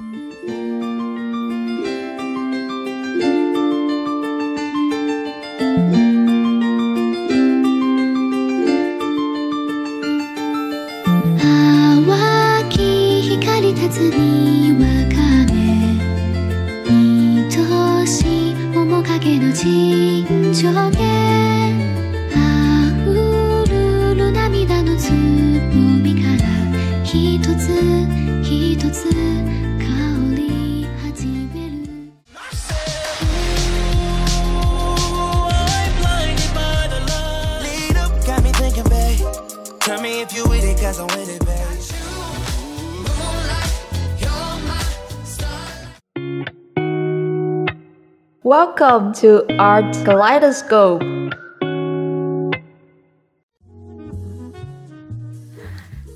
Música cause I'm with it, babe. Welcome to Art Kaleidoscope.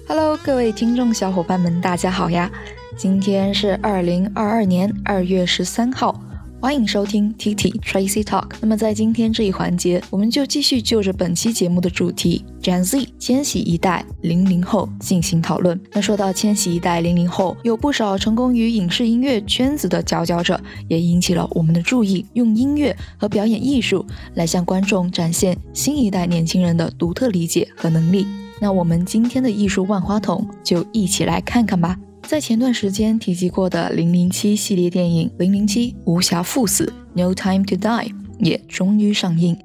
Hello，各位听众小伙伴们，大家好呀！今天是二零二二年二月十三号，欢迎收听 T T Tracy Talk。那么，在今天这一环节，我们就继续就着本期节目的主题—— Gen Z 千禧一代零零后进行讨论。那说到千禧一代零零后，有不少成功于影视音乐圈子的佼佼者，也引起了我们的注意。用音乐和表演艺术来向观众展现新一代年轻人的独特理解和能力。那我们今天的艺术万花筒，就一起来看看吧。在前段时间提及过的《零零七》系列电影《零零七：无暇赴死》（No Time to Die） 也终于上映。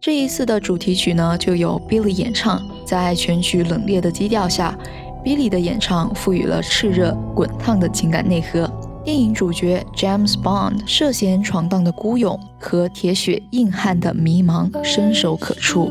这一次的主题曲呢，就有 Billie 演唱，在全曲冷冽的基调下，Billie 的演唱赋予了炽热、滚烫的情感内核。电影主角 James Bond，涉嫌闯荡的孤勇和铁血硬汉的迷茫，伸手可触。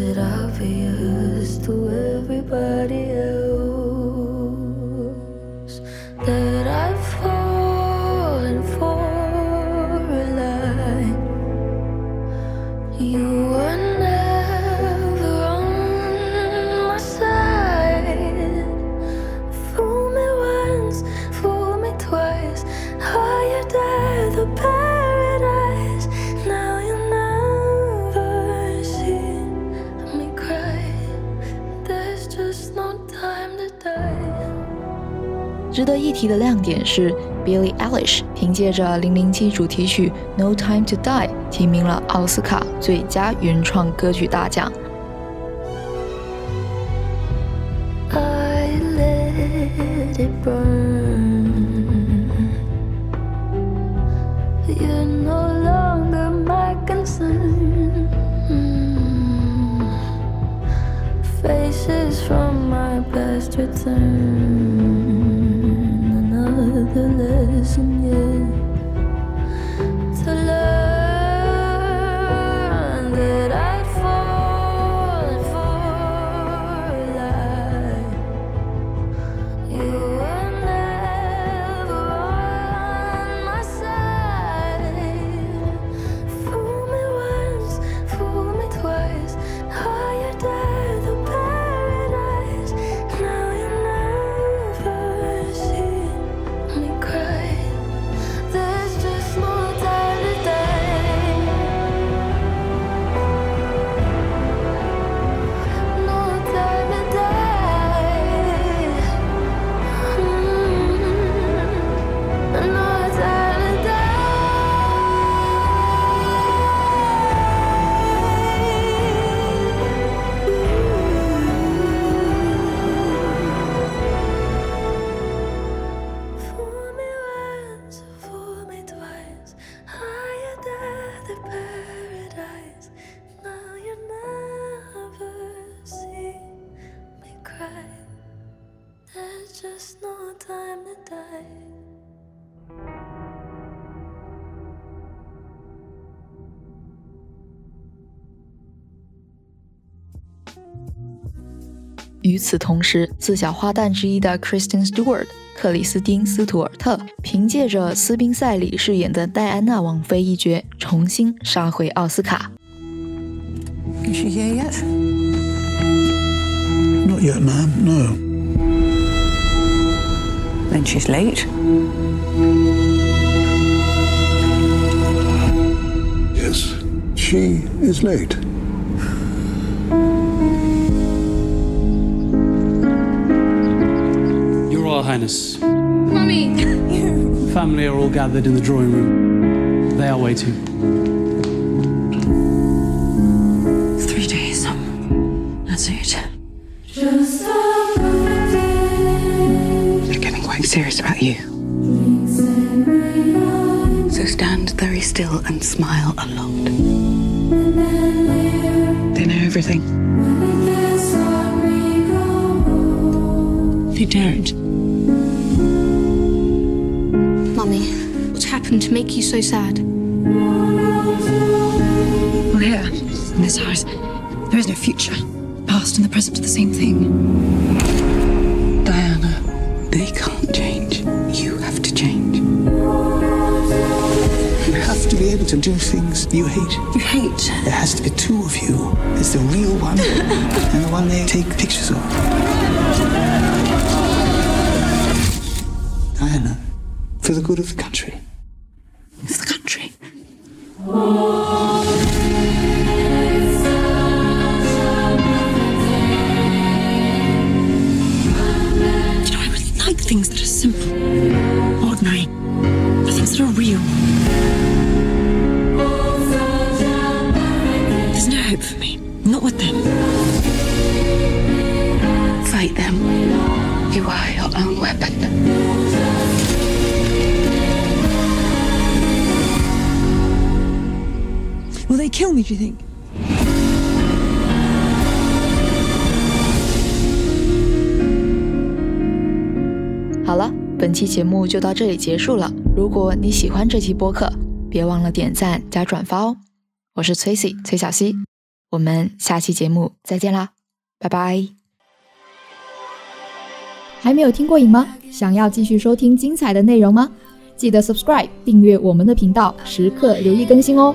it obvious to everybody else that 值得一提的亮点是，Billie Eilish 凭借着《零零七》主题曲《No Time to Die》提名了奥斯卡最佳原创歌曲大奖。与此同时，四小花旦之一的 Kristen Stewart 克里斯汀·斯图尔特凭借着《斯宾塞》里饰演的戴安娜王妃一角，重新杀回奥斯卡。Is she here yet? Not yet, ma'am. No. Then she's late. Yes, she is late. Highness. Family are all gathered in the drawing room. They are waiting. Three days. That's it. They're getting quite serious about you. So stand very still and smile a lot. They know everything. They don't. Mummy, what's happened to make you so sad? Well, here, in this house, there is no future. past and the present are the same thing. Diana, they can't change. You have to change. You have to be able to do things you hate. You hate? There has to be two of you. There's the real one and the one they take pictures of. Diana, for the good of the country. For the country. You know, I really like things that are simple, ordinary, the things that are real. There's no hope for me. Not with them. Fight them. You are your own weapon. 好了，本期节目就到这里结束了。如果你喜欢这期播客，别忘了点赞加转发哦！我是 Tracy 崔小溪，我们下期节目再见啦，拜拜！还没有听过瘾吗？想要继续收听精彩的内容吗？记得 subscribe 订阅我们的频道，时刻留意更新哦！